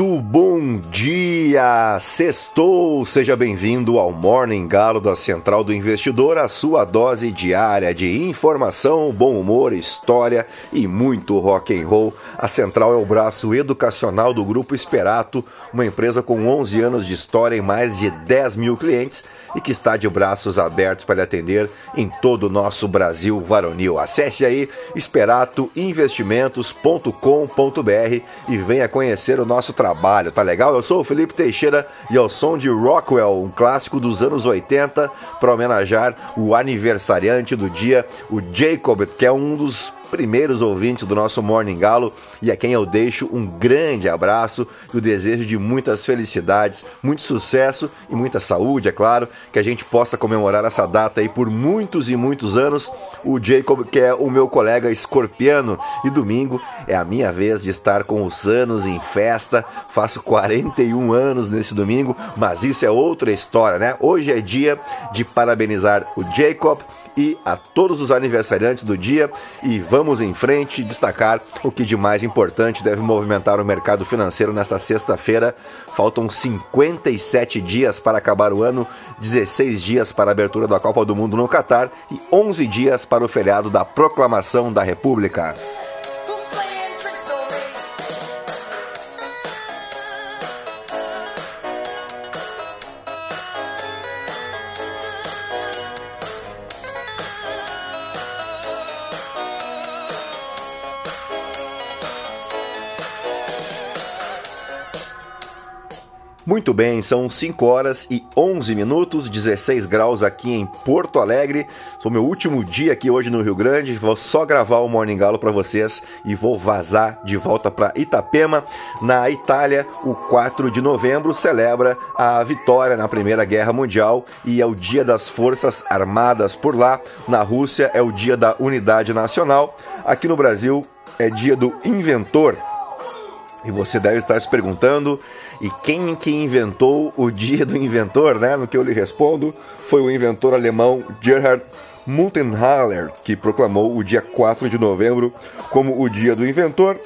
Muito bom dia! Sextou! Seja bem-vindo ao Morning Galo da Central do Investidor, a sua dose diária de informação, bom humor, história e muito rock and roll. A Central é o braço educacional do Grupo Esperato, uma empresa com 11 anos de história e mais de 10 mil clientes e que está de braços abertos para lhe atender em todo o nosso Brasil varonil. Acesse aí esperatoinvestimentos.com.br e venha conhecer o nosso trabalho, tá legal? Eu sou o Felipe Teixeira e ao som de Rockwell, um clássico dos anos 80, para homenagear o aniversariante do dia, o Jacob, que é um dos primeiros ouvintes do nosso Morning Galo e a quem eu deixo um grande abraço e o desejo de muitas felicidades, muito sucesso e muita saúde, é claro, que a gente possa comemorar essa data aí por muitos e muitos anos. O Jacob, que é o meu colega escorpiano, e domingo é a minha vez de estar com os anos em festa. Faço 41 anos nesse domingo, mas isso é outra história, né? Hoje é dia de parabenizar o Jacob e a todos os aniversariantes do dia e vamos em frente destacar o que de mais importante deve movimentar o mercado financeiro nesta sexta-feira. Faltam 57 dias para acabar o ano, 16 dias para a abertura da Copa do Mundo no Catar e 11 dias para o feriado da Proclamação da República. Muito bem, são 5 horas e 11 minutos, 16 graus aqui em Porto Alegre. Sou meu último dia aqui hoje no Rio Grande. Vou só gravar o Morning Galo para vocês e vou vazar de volta para Itapema. Na Itália, o 4 de novembro celebra a vitória na Primeira Guerra Mundial e é o Dia das Forças Armadas por lá. Na Rússia é o Dia da Unidade Nacional. Aqui no Brasil é Dia do Inventor. E você deve estar se perguntando e quem que inventou o dia do inventor, né? No que eu lhe respondo, foi o inventor alemão Gerhard Muntenthaler, que proclamou o dia 4 de novembro como o dia do inventor,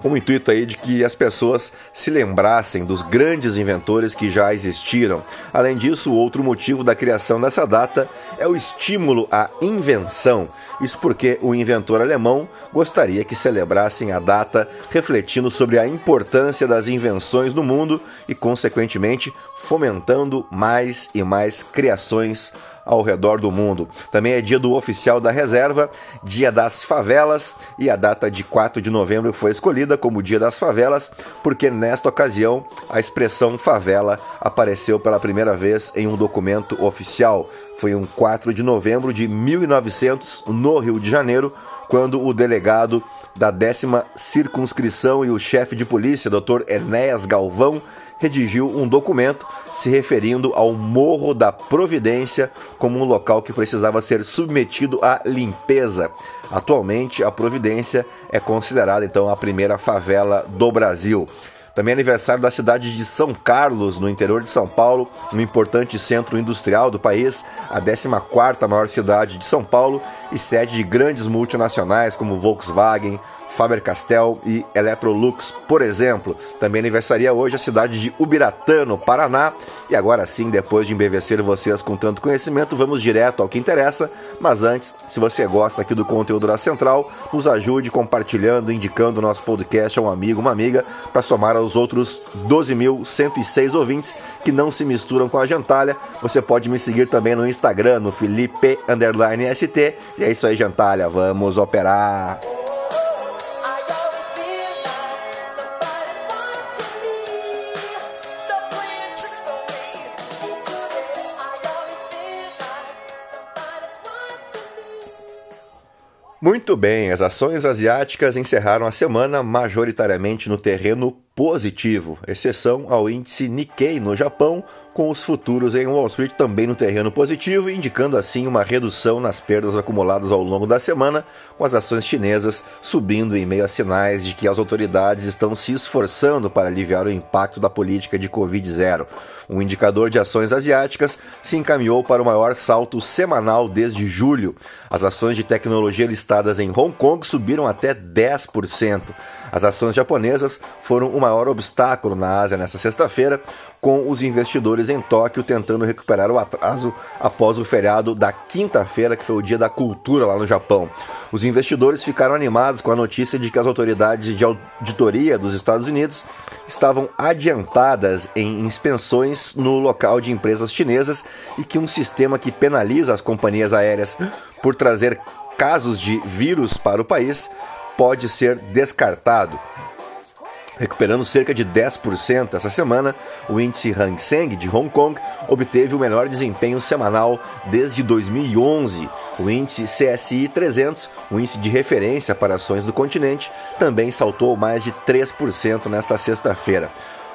com o intuito aí de que as pessoas se lembrassem dos grandes inventores que já existiram. Além disso, outro motivo da criação dessa data é o estímulo à invenção. Isso porque o inventor alemão gostaria que celebrassem a data refletindo sobre a importância das invenções no mundo e, consequentemente, fomentando mais e mais criações ao redor do mundo. Também é dia do oficial da reserva, dia das favelas, e a data de 4 de novembro foi escolhida como dia das favelas, porque nesta ocasião a expressão favela apareceu pela primeira vez em um documento oficial. Foi um 4 de novembro de 1900, no Rio de Janeiro, quando o delegado da décima circunscrição e o chefe de polícia, Dr. Enéas Galvão, redigiu um documento se referindo ao Morro da Providência como um local que precisava ser submetido à limpeza. Atualmente, a Providência é considerada então a primeira favela do Brasil. Também é aniversário da cidade de São Carlos, no interior de São Paulo, um importante centro industrial do país, a 14ª maior cidade de São Paulo e sede de grandes multinacionais como Volkswagen, Faber-Castell e Electrolux, por exemplo. Também aniversaria hoje a cidade de Ubiratã, no Paraná. E agora sim, depois de embevecer vocês com tanto conhecimento, vamos direto ao que interessa. Mas antes, se você gosta aqui do conteúdo da Central, nos ajude compartilhando, indicando o nosso podcast a um amigo, uma amiga, para somar aos outros 12.106 ouvintes que não se misturam com a gentalha. Você pode me seguir também no Instagram, no Felipe ST. E é isso aí, gentalha. Vamos operar! Muito bem, as ações asiáticas encerraram a semana majoritariamente no terreno positivo, exceção ao índice Nikkei no Japão, com os futuros em Wall Street também no terreno positivo, indicando assim uma redução nas perdas acumuladas ao longo da semana, com as ações chinesas subindo em meio a sinais de que as autoridades estão se esforçando para aliviar o impacto da política de Covid-0. O indicador de ações asiáticas se encaminhou para o maior salto semanal desde julho. As ações de tecnologia listadas em Hong Kong subiram até 10%. As ações japonesas foram o maior obstáculo na Ásia nesta sexta-feira, com os investidores em Tóquio tentando recuperar o atraso após o feriado da quinta-feira, que foi o dia da cultura lá no Japão. Os investidores ficaram animados com a notícia de que as autoridades de auditoria dos Estados Unidos estavam adiantadas em inspeções no local de empresas chinesas e que um sistema que penaliza as companhias aéreas por trazer casos de vírus para o país pode ser descartado. Recuperando cerca de 10% essa semana, o índice Hang Seng de Hong Kong obteve o melhor desempenho semanal desde 2011. O índice CSI 300, o índice de referência para ações do continente, também saltou mais de 3% nesta sexta-feira.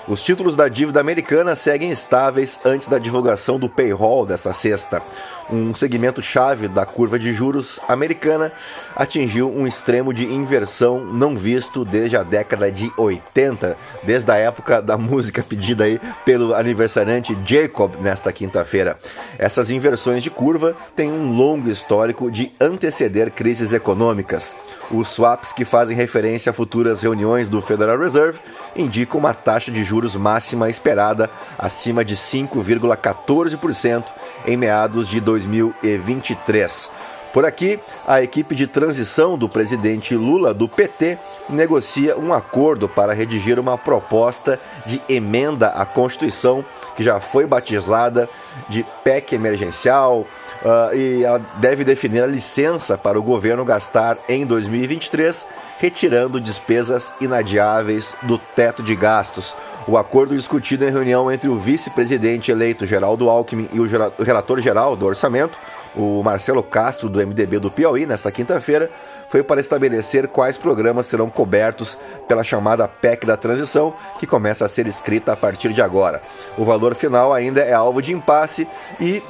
Os títulos da dívida americana seguem estáveis antes da divulgação do payroll desta sexta. Um segmento chave da curva de juros americana atingiu um extremo de inversão não visto desde a década de 80, desde a época da música pedida aí pelo aniversariante Jacob nesta quinta-feira. Essas inversões de curva têm um longo histórico de anteceder crises econômicas. Os swaps que fazem referência a futuras reuniões do Federal Reserve indicam uma taxa de juros máxima esperada acima de 5,14% em meados de 2023. Por aqui, a equipe de transição do presidente Lula do PT negocia um acordo para redigir uma proposta de emenda à Constituição que já foi batizada de PEC emergencial uh, e ela deve definir a licença para o governo gastar em 2023, retirando despesas inadiáveis do teto de gastos. O acordo discutido em reunião entre o vice-presidente eleito Geraldo Alckmin e o relator geral do orçamento o Marcelo Castro, do MDB do Piauí, nesta quinta-feira, foi para estabelecer quais programas serão cobertos pela chamada PEC da transição, que começa a ser escrita a partir de agora. O valor final ainda é alvo de impasse e,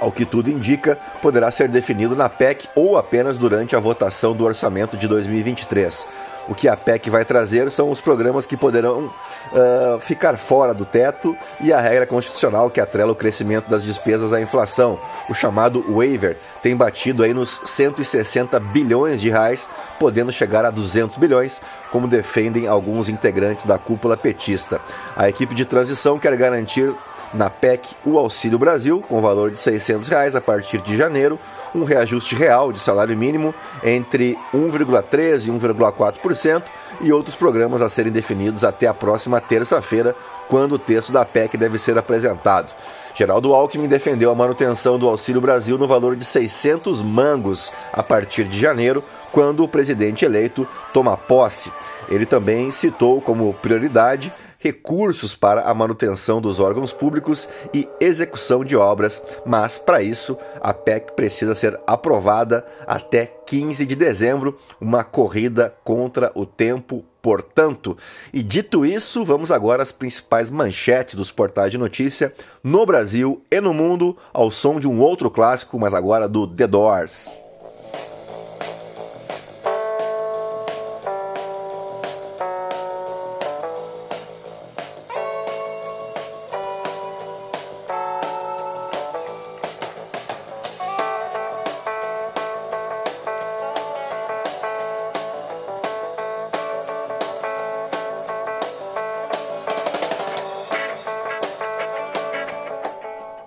ao que tudo indica, poderá ser definido na PEC ou apenas durante a votação do orçamento de 2023. O que a PEC vai trazer são os programas que poderão uh, ficar fora do teto e a regra constitucional que atrela o crescimento das despesas à inflação. O chamado waiver tem batido aí nos 160 bilhões de reais, podendo chegar a 200 bilhões, como defendem alguns integrantes da cúpula petista. A equipe de transição quer garantir na PEC o Auxílio Brasil, com valor de 600 reais a partir de janeiro, um reajuste real de salário mínimo entre 1,3% e 1,4% e outros programas a serem definidos até a próxima terça-feira, quando o texto da PEC deve ser apresentado. Geraldo Alckmin defendeu a manutenção do Auxílio Brasil no valor de 600 mangos a partir de janeiro, quando o presidente eleito toma posse. Ele também citou como prioridade recursos para a manutenção dos órgãos públicos e execução de obras, mas para isso a PEC precisa ser aprovada até 15 de dezembro, uma corrida contra o tempo, portanto. E dito isso, vamos agora às principais manchetes dos portais de notícia no Brasil e no mundo, ao som de um outro clássico, mas agora do The Doors.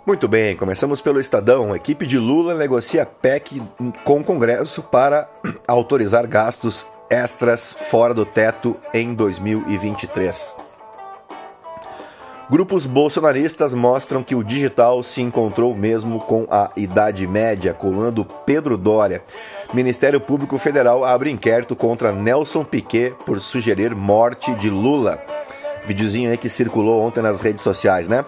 Muito bem, começamos pelo Estadão. A equipe de Lula negocia PEC com o Congresso para autorizar gastos extras fora do teto em 2023. Grupos bolsonaristas mostram que o digital se encontrou mesmo com a Idade Média, coluna do Pedro Dória. Ministério Público Federal abre inquérito contra Nelson Piquet por sugerir morte de Lula. Videozinho aí que circulou ontem nas redes sociais, né?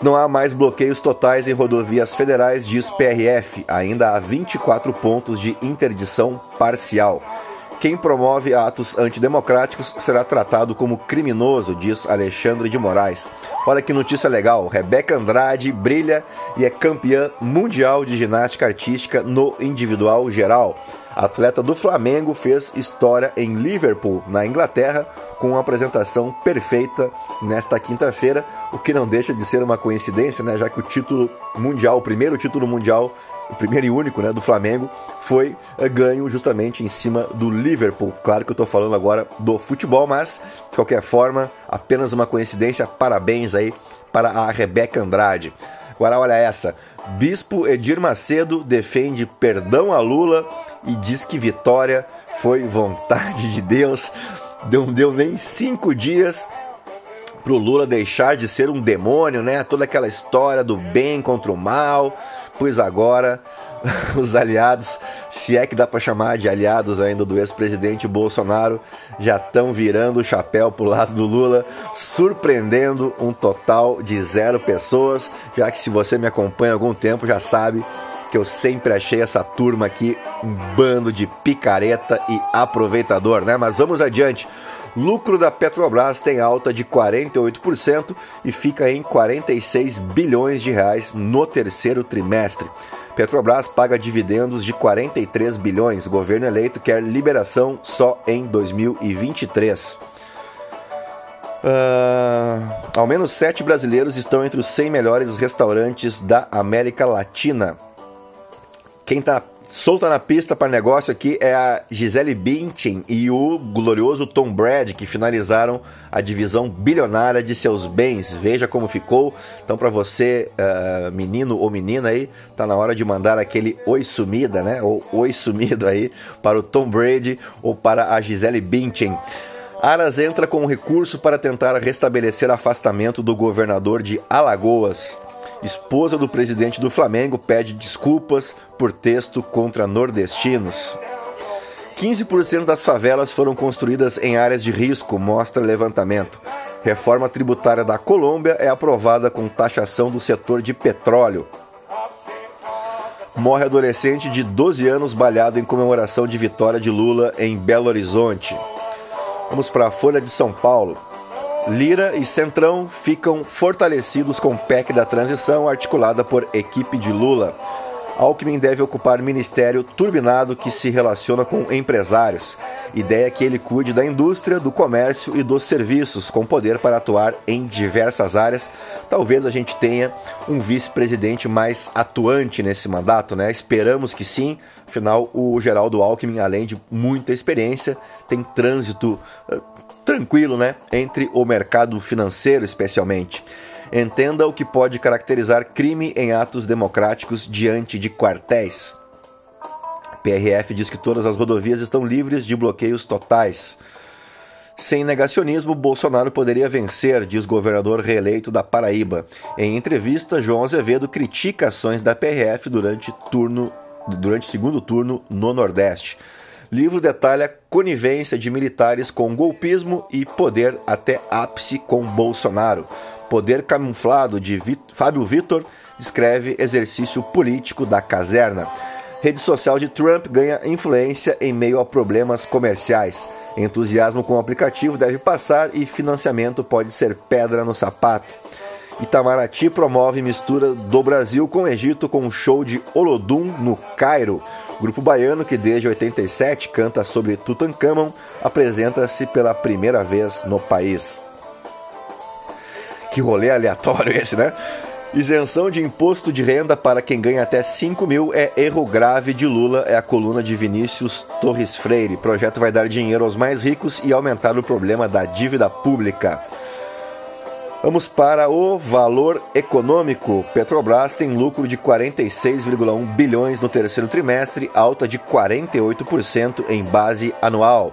Não há mais bloqueios totais em rodovias federais, diz PRF. Ainda há 24 pontos de interdição parcial. Quem promove atos antidemocráticos será tratado como criminoso, diz Alexandre de Moraes. Olha que notícia legal: Rebeca Andrade brilha e é campeã mundial de ginástica artística no individual geral. Atleta do Flamengo fez história em Liverpool, na Inglaterra, com uma apresentação perfeita nesta quinta-feira, o que não deixa de ser uma coincidência, né, já que o título mundial, o primeiro título mundial o primeiro e único né, do Flamengo, foi uh, ganho justamente em cima do Liverpool. Claro que eu estou falando agora do futebol, mas de qualquer forma, apenas uma coincidência. Parabéns aí para a Rebeca Andrade. Agora olha essa. Bispo Edir Macedo defende perdão a Lula e diz que vitória foi vontade de Deus. Não deu nem cinco dias pro Lula deixar de ser um demônio, né? Toda aquela história do bem contra o mal. Pois agora os aliados, se é que dá para chamar de aliados ainda do ex-presidente Bolsonaro, já estão virando o chapéu pro lado do Lula, surpreendendo um total de zero pessoas. Já que se você me acompanha há algum tempo já sabe que eu sempre achei essa turma aqui um bando de picareta e aproveitador, né? Mas vamos adiante. Lucro da Petrobras tem alta de 48% e fica em 46 bilhões de reais no terceiro trimestre. Petrobras paga dividendos de 43 bilhões. Governo eleito quer liberação só em 2023. Uh, ah, ao menos sete brasileiros estão entre os 100 melhores restaurantes da América Latina. Quem está solta na pista para negócio aqui é a Gisele Bündchen e o glorioso Tom Brady, que finalizaram a divisão bilionária de seus bens. Veja como ficou. Então, para você, uh, menino ou menina aí, tá na hora de mandar aquele oi sumida, né? Ou oi sumido aí para o Tom Brady ou para a Gisele Bündchen. Aras entra com um recurso para tentar restabelecer afastamento do governador de Alagoas esposa do presidente do Flamengo, pede desculpas por texto contra nordestinos. 15% das favelas foram construídas em áreas de risco, mostra levantamento. Reforma tributária da Colômbia é aprovada com taxação do setor de petróleo. Morre adolescente de 12 anos balhado em comemoração de vitória de Lula em Belo Horizonte. Vamos para a Folha de São Paulo. Lira e Centrão ficam fortalecidos com PEC da transição articulada por equipe de Lula. Alckmin deve ocupar ministério turbinado que se relaciona com empresários. Ideia é que ele cuide da indústria, do comércio e dos serviços, com poder para atuar em diversas áreas. Talvez a gente tenha um vice-presidente mais atuante nesse mandato, né? Esperamos que sim. Afinal, o Geraldo Alckmin, além de muita experiência, tem trânsito eh, tranquilo, né? Entre o mercado financeiro, especialmente. Entenda o que pode caracterizar crime em atos democráticos diante de quartéis. PRF diz que todas as rodovias estão livres de bloqueios totais. Sem negacionismo, Bolsonaro poderia vencer, diz governador reeleito da Paraíba. Em entrevista, João Azevedo critica ações da PRF durante turno durante segundo turno no Nordeste. Livro detalha conivência de militares com golpismo e poder até ápice com Bolsonaro. Poder camuflado de Vit Fábio Vitor descreve exercício político da caserna. Rede social de Trump ganha influência em meio a problemas comerciais. Entusiasmo com o aplicativo deve passar e financiamento pode ser pedra no sapato. Itamaraty promove mistura do Brasil com o Egito com um show de Olodum no Cairo. Grupo baiano, que desde 87 canta sobre Tutankhamon, apresenta-se pela primeira vez no país. Que rolê aleatório esse, né? Isenção de imposto de renda para quem ganha até 5 mil é erro grave de Lula, é a coluna de Vinícius Torres Freire. O projeto vai dar dinheiro aos mais ricos e aumentar o problema da dívida pública. Vamos para o valor econômico. Petrobras tem lucro de 46,1 bilhões no terceiro trimestre, alta de 48% em base anual.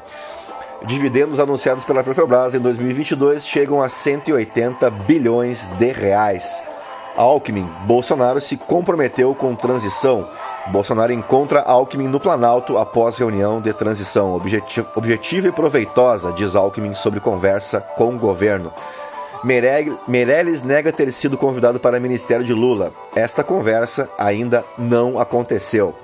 Dividendos anunciados pela Petrobras em 2022 chegam a 180 bilhões de reais. Alckmin, Bolsonaro se comprometeu com transição. Bolsonaro encontra Alckmin no Planalto após reunião de transição. Objetiva e proveitosa, diz Alckmin sobre conversa com o governo. Meirelles nega ter sido convidado para o ministério de Lula. Esta conversa ainda não aconteceu.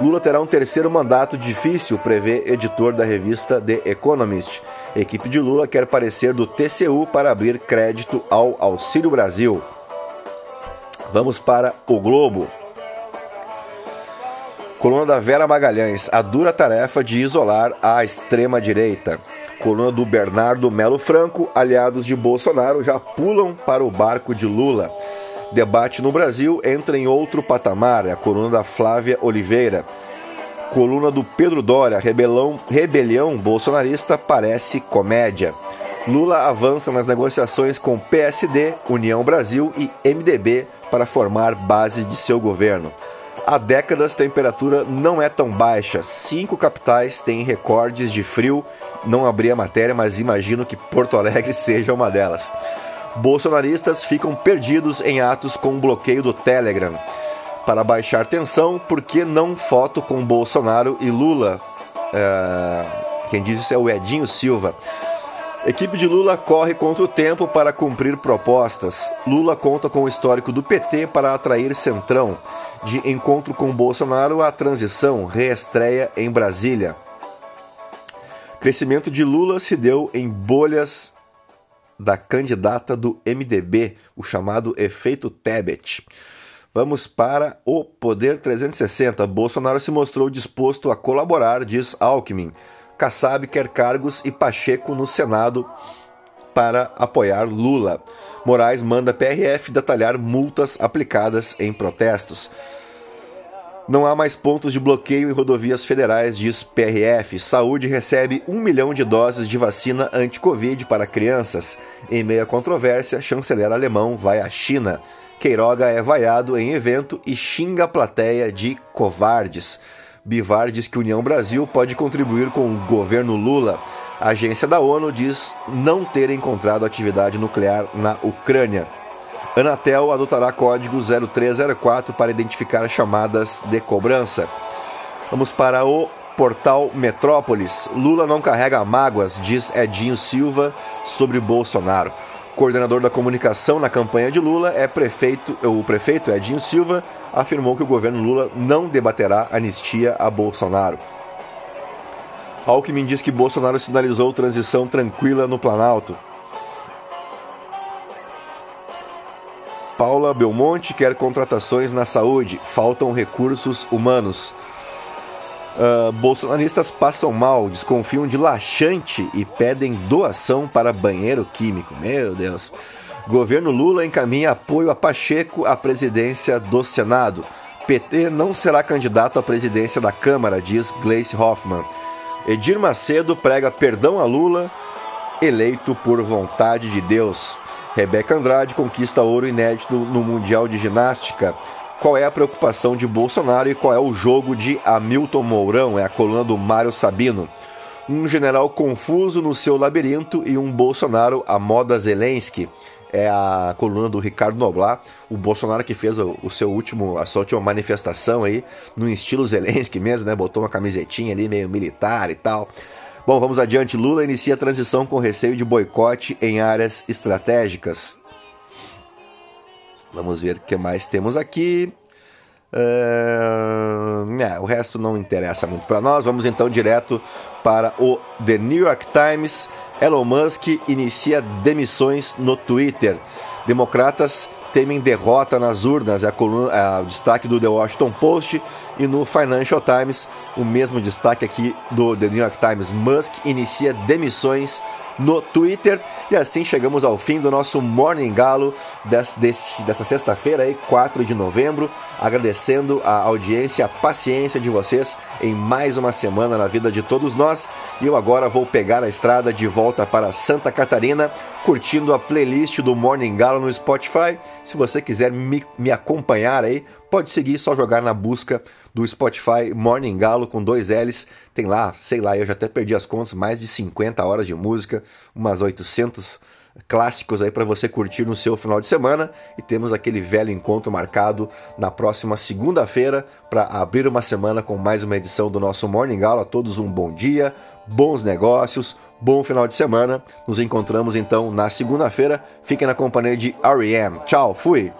Lula terá um terceiro mandato difícil, prevê editor da revista The Economist. Equipe de Lula quer parecer do TCU para abrir crédito ao Auxílio Brasil. Vamos para o Globo. Coluna da Vera Magalhães: a dura tarefa de isolar a extrema-direita. Coluna do Bernardo Melo Franco, aliados de Bolsonaro já pulam para o barco de Lula. Debate no Brasil entra em outro patamar. É a coluna da Flávia Oliveira. Coluna do Pedro Dória. Rebelão, rebelião bolsonarista parece comédia. Lula avança nas negociações com PSD, União Brasil e MDB para formar base de seu governo. Há décadas, a temperatura não é tão baixa. Cinco capitais têm recordes de frio. Não abri a matéria, mas imagino que Porto Alegre seja uma delas. Bolsonaristas ficam perdidos em atos com bloqueio do Telegram. Para baixar tensão, por que não foto com Bolsonaro e Lula? É... Quem diz isso é o Edinho Silva. Equipe de Lula corre contra o tempo para cumprir propostas. Lula conta com o histórico do PT para atrair Centrão. De encontro com Bolsonaro, a transição reestreia em Brasília. Crescimento de Lula se deu em bolhas da candidata do MDB, o chamado efeito Tebet. Vamos para o Poder 360. Bolsonaro se mostrou disposto a colaborar, diz Alckmin. Kassab quer cargos e Pacheco no Senado para apoiar Lula. Moraes manda PRF detalhar multas aplicadas em protestos. Não há mais pontos de bloqueio em rodovias federais, diz PRF. Saúde recebe um milhão de doses de vacina anti-Covid para crianças. Em meio à controvérsia, chanceler alemão vai à China. Queiroga é vaiado em evento e xinga a plateia de covardes. Bivar diz que União Brasil pode contribuir com o governo Lula. A agência da ONU diz não ter encontrado atividade nuclear na Ucrânia. Anatel adotará código 0304 para identificar chamadas de cobrança. Vamos para o portal Metrópolis. Lula não carrega mágoas, diz Edinho Silva sobre Bolsonaro. Coordenador da comunicação na campanha de Lula é prefeito, o prefeito Edinho Silva afirmou que o governo Lula não debaterá anistia a Bolsonaro. Alckmin diz que Bolsonaro sinalizou transição tranquila no Planalto. Paula Belmonte quer contratações na saúde, faltam recursos humanos. Uh, bolsonaristas passam mal, desconfiam de laxante e pedem doação para banheiro químico. Meu Deus. Governo Lula encaminha apoio a Pacheco à presidência do Senado. PT não será candidato à presidência da Câmara, diz Gleice Hoffmann. Edir Macedo prega perdão a Lula, eleito por vontade de Deus. Rebeca Andrade conquista ouro inédito no Mundial de Ginástica. Qual é a preocupação de Bolsonaro e qual é o jogo de Hamilton Mourão? É a coluna do Mário Sabino. Um general confuso no seu labirinto e um Bolsonaro à moda Zelensky. É a coluna do Ricardo Noblar, o Bolsonaro que fez o, seu último, a sua última manifestação aí, no estilo Zelensky mesmo, né? Botou uma camisetinha ali meio militar e tal. Bom, vamos adiante. Lula inicia a transição com receio de boicote em áreas estratégicas. Vamos ver o que mais temos aqui. É, o resto não interessa muito para nós. Vamos então direto para o The New York Times. Elon Musk inicia demissões no Twitter. Democratas temem derrota nas urnas. É, coluna, é o destaque do The Washington Post e no Financial Times, o mesmo destaque aqui do The New York Times. Musk inicia demissões no Twitter. E assim chegamos ao fim do nosso Morning Galo dessa sexta-feira, 4 de novembro. Agradecendo a audiência, a paciência de vocês em mais uma semana na vida de todos nós. E eu agora vou pegar a estrada de volta para Santa Catarina, curtindo a playlist do Morning Galo no Spotify. Se você quiser me, me acompanhar aí, pode seguir, só jogar na busca do Spotify Morning Galo com dois L's. Tem lá, sei lá, eu já até perdi as contas, mais de 50 horas de música, umas 800 clássicos aí para você curtir no seu final de semana e temos aquele velho encontro marcado na próxima segunda-feira para abrir uma semana com mais uma edição do nosso Morning Galo. A todos um bom dia, bons negócios, bom final de semana. Nos encontramos então na segunda-feira. Fiquem na companhia de R.E.M. Tchau, fui.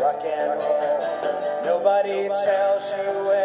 rock and roll. Nobody tells you where.